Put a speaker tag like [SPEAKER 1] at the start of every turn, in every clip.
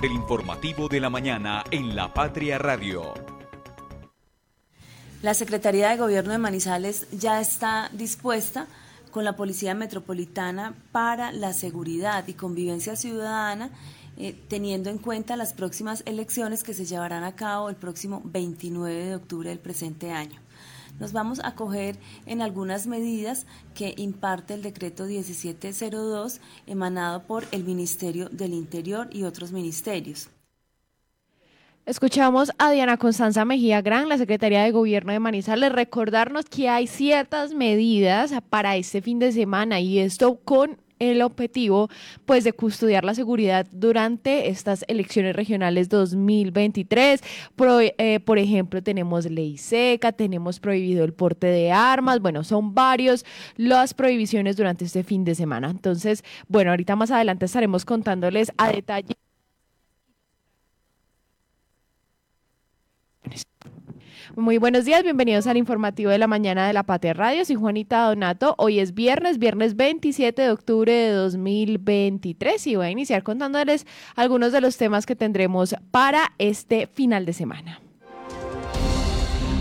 [SPEAKER 1] del informativo de la mañana en La Patria Radio.
[SPEAKER 2] La Secretaría de Gobierno de Manizales ya está dispuesta con la Policía Metropolitana para la seguridad y convivencia ciudadana, eh, teniendo en cuenta las próximas elecciones que se llevarán a cabo el próximo 29 de octubre del presente año. Nos vamos a coger en algunas medidas que imparte el decreto 1702 emanado por el Ministerio del Interior y otros ministerios.
[SPEAKER 3] Escuchamos a Diana Constanza Mejía Gran, la secretaria de Gobierno de Manizales, recordarnos que hay ciertas medidas para este fin de semana y esto con el objetivo pues de custodiar la seguridad durante estas elecciones regionales 2023. Eh, por ejemplo, tenemos ley seca, tenemos prohibido el porte de armas, bueno, son varios las prohibiciones durante este fin de semana. Entonces, bueno, ahorita más adelante estaremos contándoles a detalle Muy buenos días, bienvenidos al informativo de la mañana de la Patria Radio. Soy Juanita Donato. Hoy es viernes, viernes 27 de octubre de 2023 y voy a iniciar contándoles algunos de los temas que tendremos para este final de semana.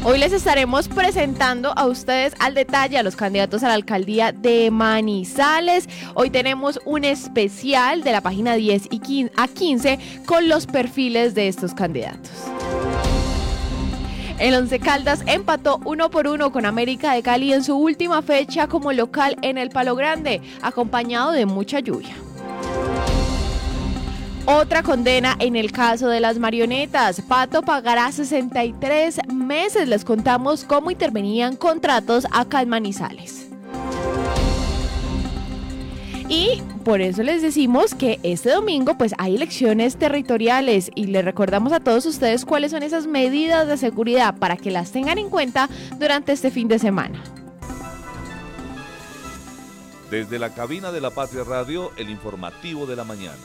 [SPEAKER 3] Hoy les estaremos presentando a ustedes al detalle a los candidatos a la alcaldía de Manizales. Hoy tenemos un especial de la página 10 y a 15 con los perfiles de estos candidatos. El Once Caldas empató uno por uno con América de Cali en su última fecha como local en el Palo Grande, acompañado de mucha lluvia. Otra condena en el caso de las marionetas. Pato pagará 63 meses. Les contamos cómo intervenían contratos acá en Manizales. Y por eso les decimos que este domingo pues hay elecciones territoriales y les recordamos a todos ustedes cuáles son esas medidas de seguridad para que las tengan en cuenta durante este fin de semana.
[SPEAKER 4] Desde la cabina de la Patria Radio, el informativo de la mañana.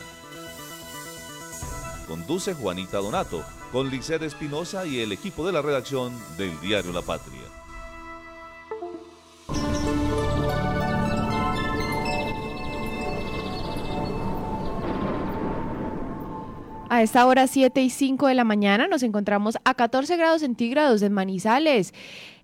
[SPEAKER 4] Conduce Juanita Donato con Liced Espinosa y el equipo de la redacción del diario La Patria.
[SPEAKER 3] A esta hora 7 y 5 de la mañana nos encontramos a 14 grados centígrados en Manizales.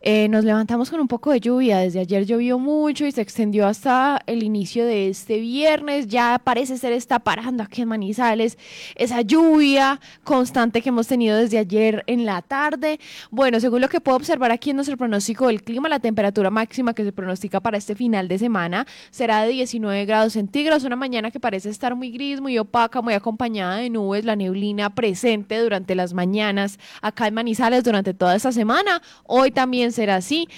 [SPEAKER 3] Eh, nos levantamos con un poco de lluvia. Desde ayer llovió mucho y se extendió hasta el inicio de este viernes. Ya parece ser está parando aquí en Manizales esa lluvia constante que hemos tenido desde ayer en la tarde. Bueno, según lo que puedo observar aquí en nuestro pronóstico del clima, la temperatura máxima que se pronostica para este final de semana será de 19 grados centígrados. Una mañana que parece estar muy gris, muy opaca, muy acompañada de nubes. La neblina presente durante las mañanas acá en Manizales durante toda esta semana. Hoy también ser así.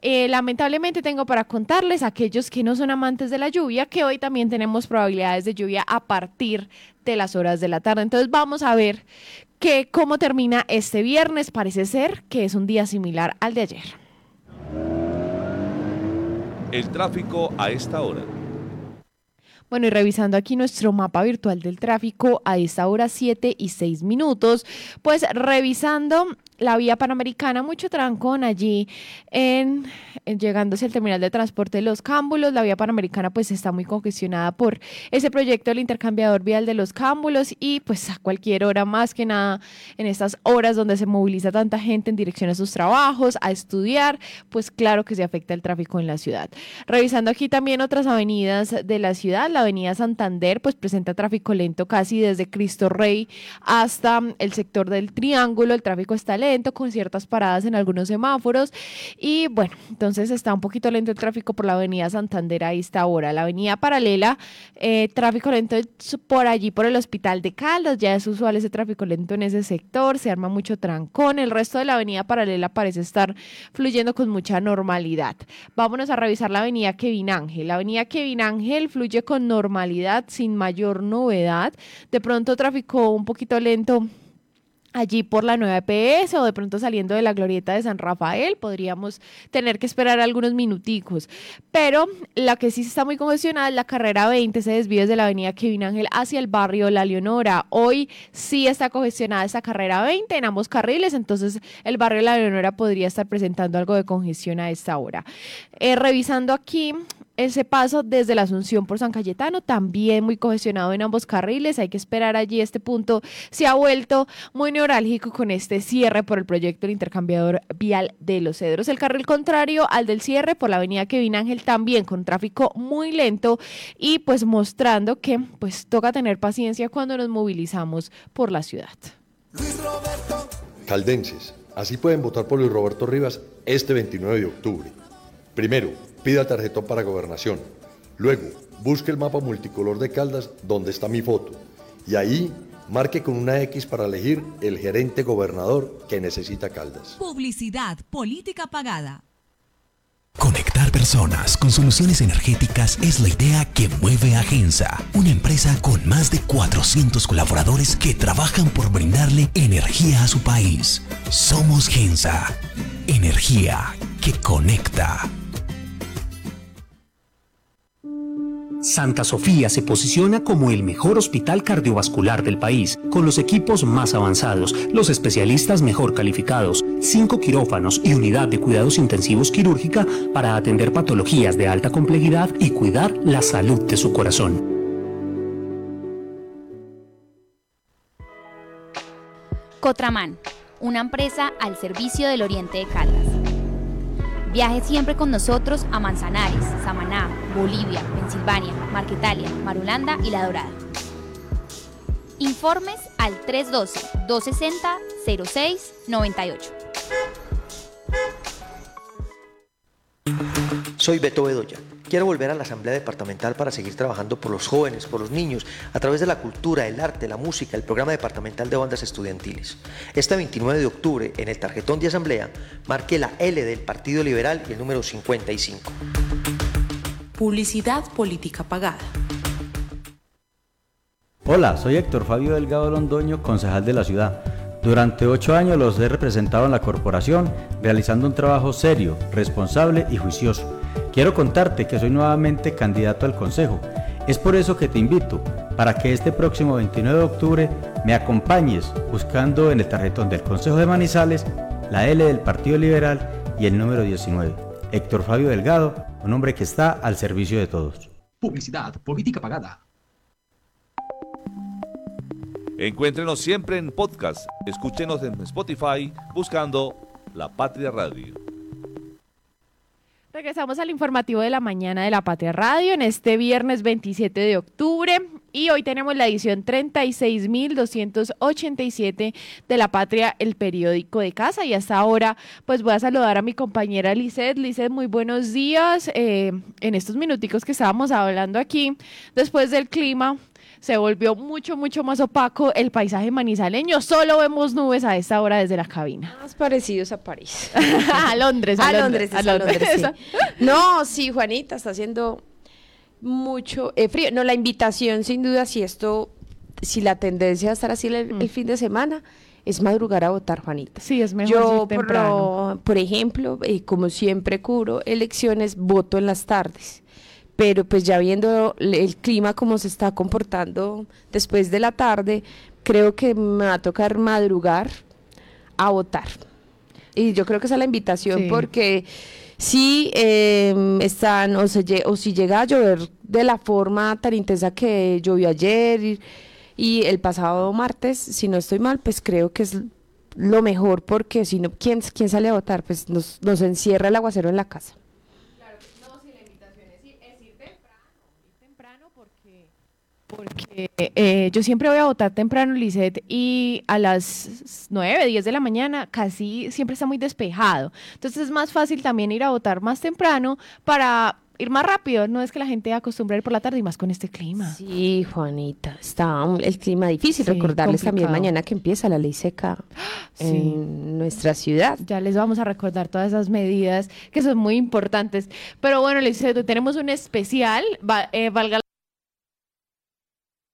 [SPEAKER 3] Eh, lamentablemente tengo para contarles a aquellos que no son amantes de la lluvia que hoy también tenemos probabilidades de lluvia a partir de las horas de la tarde. Entonces vamos a ver que cómo termina este viernes. Parece ser que es un día similar al de ayer.
[SPEAKER 4] El tráfico a esta hora.
[SPEAKER 3] Bueno, y revisando aquí nuestro mapa virtual del tráfico a esta hora 7 y 6 minutos, pues revisando la vía panamericana, mucho trancón allí en, llegándose al terminal de transporte de los cámbulos. La vía panamericana pues está muy congestionada por ese proyecto del intercambiador vial de los cámbulos y pues a cualquier hora más que nada en estas horas donde se moviliza tanta gente en dirección a sus trabajos, a estudiar, pues claro que se afecta el tráfico en la ciudad. Revisando aquí también otras avenidas de la ciudad, la avenida Santander pues presenta tráfico lento casi desde Cristo Rey hasta el sector del Triángulo, el tráfico está lento con ciertas paradas en algunos semáforos. Y bueno, entonces está un poquito lento el tráfico por la avenida Santander a esta hora. La avenida paralela, eh, tráfico lento por allí, por el hospital de Caldas. Ya es usual ese tráfico lento en ese sector, se arma mucho trancón. El resto de la avenida paralela parece estar fluyendo con mucha normalidad. Vámonos a revisar la avenida Kevin Ángel. La avenida Kevin Ángel fluye con normalidad, sin mayor novedad. De pronto tráfico un poquito lento allí por la nueva EPS o de pronto saliendo de la glorieta de San Rafael, podríamos tener que esperar algunos minuticos. Pero la que sí está muy congestionada es la carrera 20, se desvío desde la avenida Kevin Ángel hacia el barrio La Leonora. Hoy sí está congestionada esta carrera 20 en ambos carriles, entonces el barrio La Leonora podría estar presentando algo de congestión a esta hora. Eh, revisando aquí ese paso desde la Asunción por San Cayetano, también muy congestionado en ambos carriles. Hay que esperar allí este punto. Se ha vuelto muy neurálgico con este cierre por el proyecto del intercambiador vial de los Cedros. El carril contrario al del cierre por la avenida Kevin Ángel también con tráfico muy lento y pues mostrando que pues toca tener paciencia cuando nos movilizamos por la ciudad.
[SPEAKER 5] Caldenses, así pueden votar por Luis Roberto Rivas este 29 de octubre. Primero, pida tarjetón para gobernación. Luego, busque el mapa multicolor de Caldas donde está mi foto. Y ahí, marque con una X para elegir el gerente gobernador que necesita Caldas.
[SPEAKER 6] Publicidad, política pagada.
[SPEAKER 7] Conectar personas con soluciones energéticas es la idea que mueve a Gensa, una empresa con más de 400 colaboradores que trabajan por brindarle energía a su país. Somos Gensa, energía que conecta.
[SPEAKER 8] Santa Sofía se posiciona como el mejor hospital cardiovascular del país, con los equipos más avanzados, los especialistas mejor calificados, cinco quirófanos y unidad de cuidados intensivos quirúrgica para atender patologías de alta complejidad y cuidar la salud de su corazón.
[SPEAKER 9] Cotraman, una empresa al servicio del Oriente de Caldas. Viaje siempre con nosotros a Manzanares, Samaná, Bolivia, Pensilvania, Marquetalia, Marulanda y La Dorada. Informes al 312-260-0698.
[SPEAKER 10] Soy Beto Bedoya. Quiero volver a la Asamblea Departamental para seguir trabajando por los jóvenes, por los niños, a través de la cultura, el arte, la música, el programa departamental de bandas estudiantiles. Este 29 de octubre, en el tarjetón de Asamblea, marque la L del Partido Liberal y el número 55.
[SPEAKER 11] Publicidad política pagada.
[SPEAKER 12] Hola, soy Héctor Fabio Delgado Londoño, concejal de la ciudad. Durante ocho años los he representado en la corporación, realizando un trabajo serio, responsable y juicioso. Quiero contarte que soy nuevamente candidato al Consejo. Es por eso que te invito para que este próximo 29 de octubre me acompañes buscando en el tarjetón del Consejo de Manizales la L del Partido Liberal y el número 19. Héctor Fabio Delgado, un hombre que está al servicio de todos.
[SPEAKER 13] Publicidad, política pagada.
[SPEAKER 4] Encuéntrenos siempre en podcast. Escúchenos en Spotify buscando La Patria Radio.
[SPEAKER 3] Regresamos al informativo de la mañana de la Patria Radio en este viernes 27 de octubre y hoy tenemos la edición 36.287 de la Patria, el periódico de casa y hasta ahora pues voy a saludar a mi compañera Lizeth. Lizeth, muy buenos días. Eh, en estos minuticos que estábamos hablando aquí, después del clima, se volvió mucho, mucho más opaco el paisaje manizaleño. Solo vemos nubes a esta hora desde la cabina.
[SPEAKER 14] Más parecidos a París.
[SPEAKER 3] a Londres, a, Londres. A Londres,
[SPEAKER 14] No, sí, Juanita, está haciendo mucho eh, frío. No, la invitación, sin duda, si esto, si la tendencia a estar así el, mm. fin de semana, es madrugar a votar, Juanita.
[SPEAKER 3] Sí, es mejor.
[SPEAKER 14] Yo, por, por, ejemplo, eh, como siempre cubro elecciones, voto en las tardes pero pues ya viendo el clima como se está comportando después de la tarde, creo que me va a tocar madrugar a votar. Y yo creo que esa es la invitación porque si em, están o, o si llega a llover de la forma tan intensa que llovió ayer y, el pasado martes, si no estoy mal, pues creo que es lo mejor porque si no, ¿quién, quién sale a votar? Pues nos, nos encierra el aguacero en la casa.
[SPEAKER 3] Porque eh, yo siempre voy a votar temprano, Lisette, y a las 9, 10 de la mañana casi siempre está muy despejado. Entonces es más fácil también ir a votar más temprano para ir más rápido. No es que la gente acostumbre a ir por la tarde y más con este clima.
[SPEAKER 14] Sí, Juanita, está el clima difícil. Recordarles también mañana que empieza la ley seca en nuestra ciudad.
[SPEAKER 3] Ya les vamos a recordar todas esas medidas que son muy importantes. Pero bueno, Lisette, tenemos un especial, eh, valga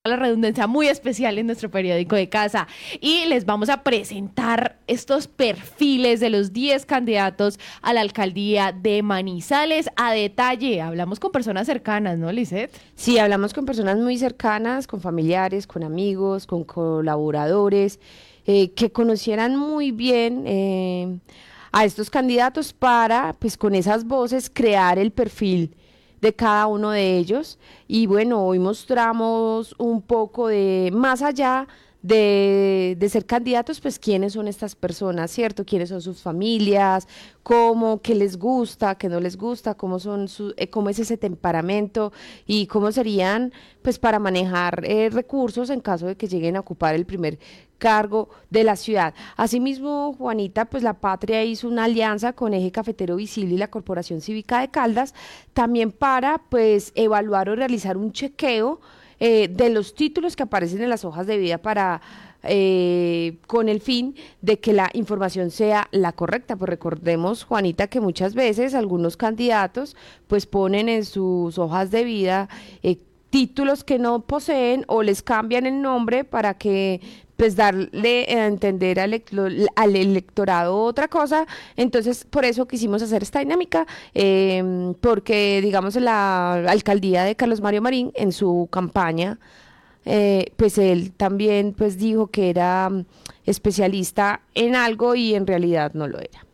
[SPEAKER 3] la redundancia muy especial en nuestro periódico de casa y les vamos a presentar estos perfiles de los 10 candidatos a la alcaldía de Manizales a detalle. Hablamos con personas cercanas, ¿no, Lisette?
[SPEAKER 14] Sí, hablamos con personas muy cercanas, con familiares, con amigos, con colaboradores, eh, que conocieran muy bien eh, a estos candidatos para, pues con esas voces, crear el perfil de cada uno de ellos. Y bueno, hoy mostramos un poco de más allá de, de, ser candidatos, pues quiénes son estas personas, ¿cierto? ¿Quiénes son sus familias? ¿Cómo? ¿Qué les gusta? ¿Qué no les gusta? ¿Cómo, son su, eh, cómo es ese temperamento? ¿Y cómo serían, pues, para manejar eh, recursos en caso de que lleguen a ocupar el primer cargo de la ciudad. Asimismo, Juanita, pues la Patria hizo una alianza con Eje Cafetero Visible y la Corporación Cívica de Caldas, también para, pues, evaluar o realizar un chequeo eh, de los títulos que aparecen en las hojas de vida para eh, con el fin de que la información sea la correcta. Pues recordemos, Juanita, que muchas veces algunos candidatos pues ponen en sus hojas de vida eh, títulos que no poseen o les cambian el nombre para que pues darle a entender al, electorado otra cosa. Entonces, por eso quisimos hacer esta dinámica, em, porque, digamos, la alcaldía de Carlos Mario Marín, en su campaña, eh, pues él también pues dijo que era mm, especialista en algo y en realidad no lo era.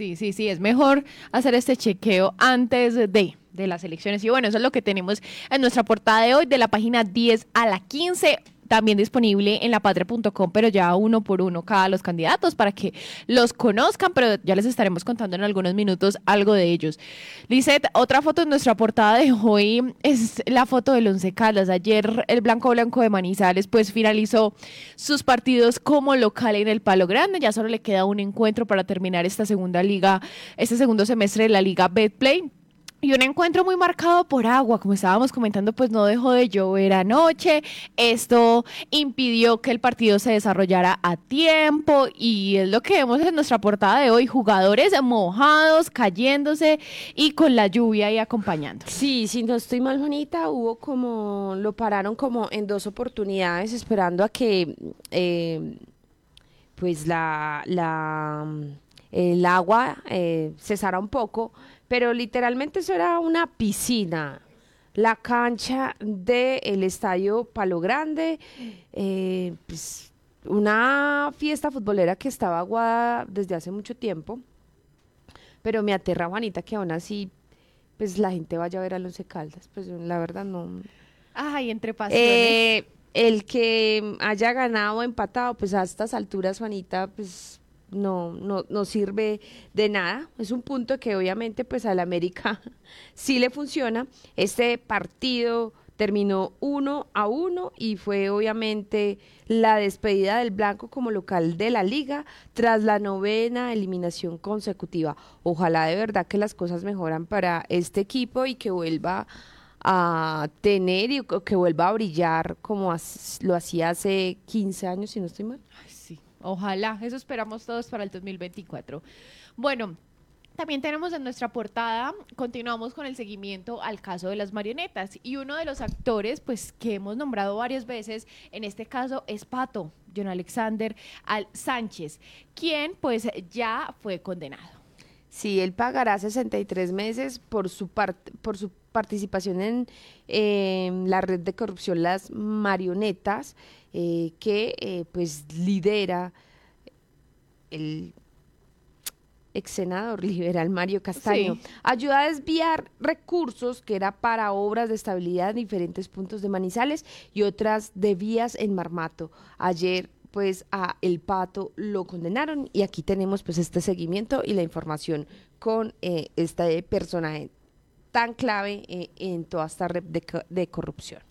[SPEAKER 3] Sí, sí, sí, es mejor hacer este chequeo antes de de las elecciones. Y bueno, eso es lo que tenemos en nuestra portada de hoy, de la página 10 a la 15 también disponible en lapatria.com, pero ya uno por uno cada los candidatos para que los conozcan, pero ya les estaremos contando en algunos minutos algo de ellos. Lizeth, otra foto en nuestra portada de hoy es la foto del Once Caldas. Ayer el Blanco Blanco de Manizales pues finalizó sus partidos como local en el Palo Grande, ya solo le queda un encuentro para terminar esta segunda liga, este segundo semestre de la liga Betplay y un encuentro muy marcado por agua, como estábamos comentando, pues no dejó de llover anoche. Esto impidió que el partido se desarrollara a tiempo y es lo que vemos en nuestra portada de hoy, jugadores mojados, cayéndose y con la lluvia ahí acompañando.
[SPEAKER 14] Sí, si no estoy mal, Juanita, hubo como, lo pararon como en dos oportunidades esperando a que eh, pues la, la, el agua eh, cesara un poco pero literalmente eso era una piscina. La cancha del estadio Palo Grande, eh, pues, una fiesta futbolera que estaba aguada desde hace mucho tiempo, pero me aterra Juanita que aún así pues la gente vaya a ver a Once Caldas, pues la verdad no.
[SPEAKER 3] Ay, entre pasiones.
[SPEAKER 14] Eh, el que haya ganado o empatado, pues a estas alturas, Juanita, pues no, no, no sirve de nada. Es un punto que obviamente pues al América sí le funciona. Este partido terminó uno a uno y fue obviamente la despedida del Blanco como local de la liga tras la novena eliminación consecutiva. Ojalá de verdad que las cosas mejoran para este equipo y que vuelva a tener y que vuelva a brillar como lo hacía hace 15 años, si no estoy mal.
[SPEAKER 3] Ojalá, eso esperamos todos para el 2024. Bueno, también tenemos en nuestra portada, continuamos con el seguimiento al caso de las marionetas y uno de los actores, pues que hemos nombrado varias veces, en este caso es Pato, John Alexander Al Sánchez, quien pues ya fue condenado.
[SPEAKER 14] Sí, él pagará 63 meses por su, por su participación en la red de corrupción Las Marionetas eh, que eh, pues lidera el ex senador liberal Mario Castaño, ayuda a desviar recursos que era para obras de estabilidad en diferentes puntos de Manizales y otras de vías en Marmato. Ayer pues a El Pato lo condenaron y aquí tenemos pues este seguimiento y la información con eh, este personaje tan clave en toda esta red de corrupción.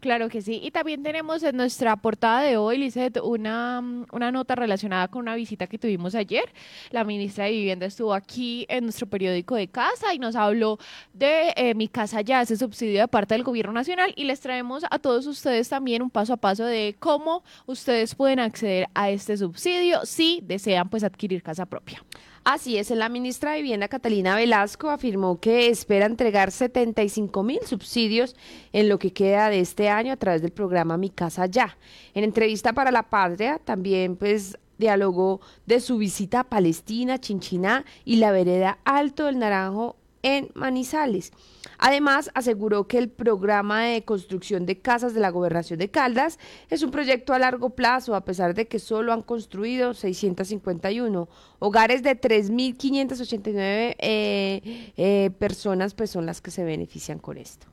[SPEAKER 3] Claro que sí. Y también tenemos en nuestra portada de hoy, Lizeth, una, una nota relacionada con una visita que tuvimos ayer. La ministra de Vivienda estuvo aquí en nuestro periódico de casa y nos habló de eh, Mi Casa Ya, ese subsidio de parte del Gobierno Nacional. Y les traemos a todos ustedes también un paso a paso de cómo ustedes pueden acceder a este subsidio si desean pues adquirir casa propia.
[SPEAKER 14] Así es, la ministra de Vivienda Catalina Velasco afirmó que espera entregar 75 mil subsidios en lo que queda de este año a través del programa Mi Casa Ya. En entrevista para La Patria también pues dialogó de su visita a Palestina, Chinchiná y la vereda Alto del Naranjo en Manizales. Además, aseguró que el programa de construcción de casas de la gobernación de Caldas es un proyecto a largo plazo, a pesar de que solo han construido 651. Hogares de 3.589 eh, eh, personas pues son las que se benefician con esto.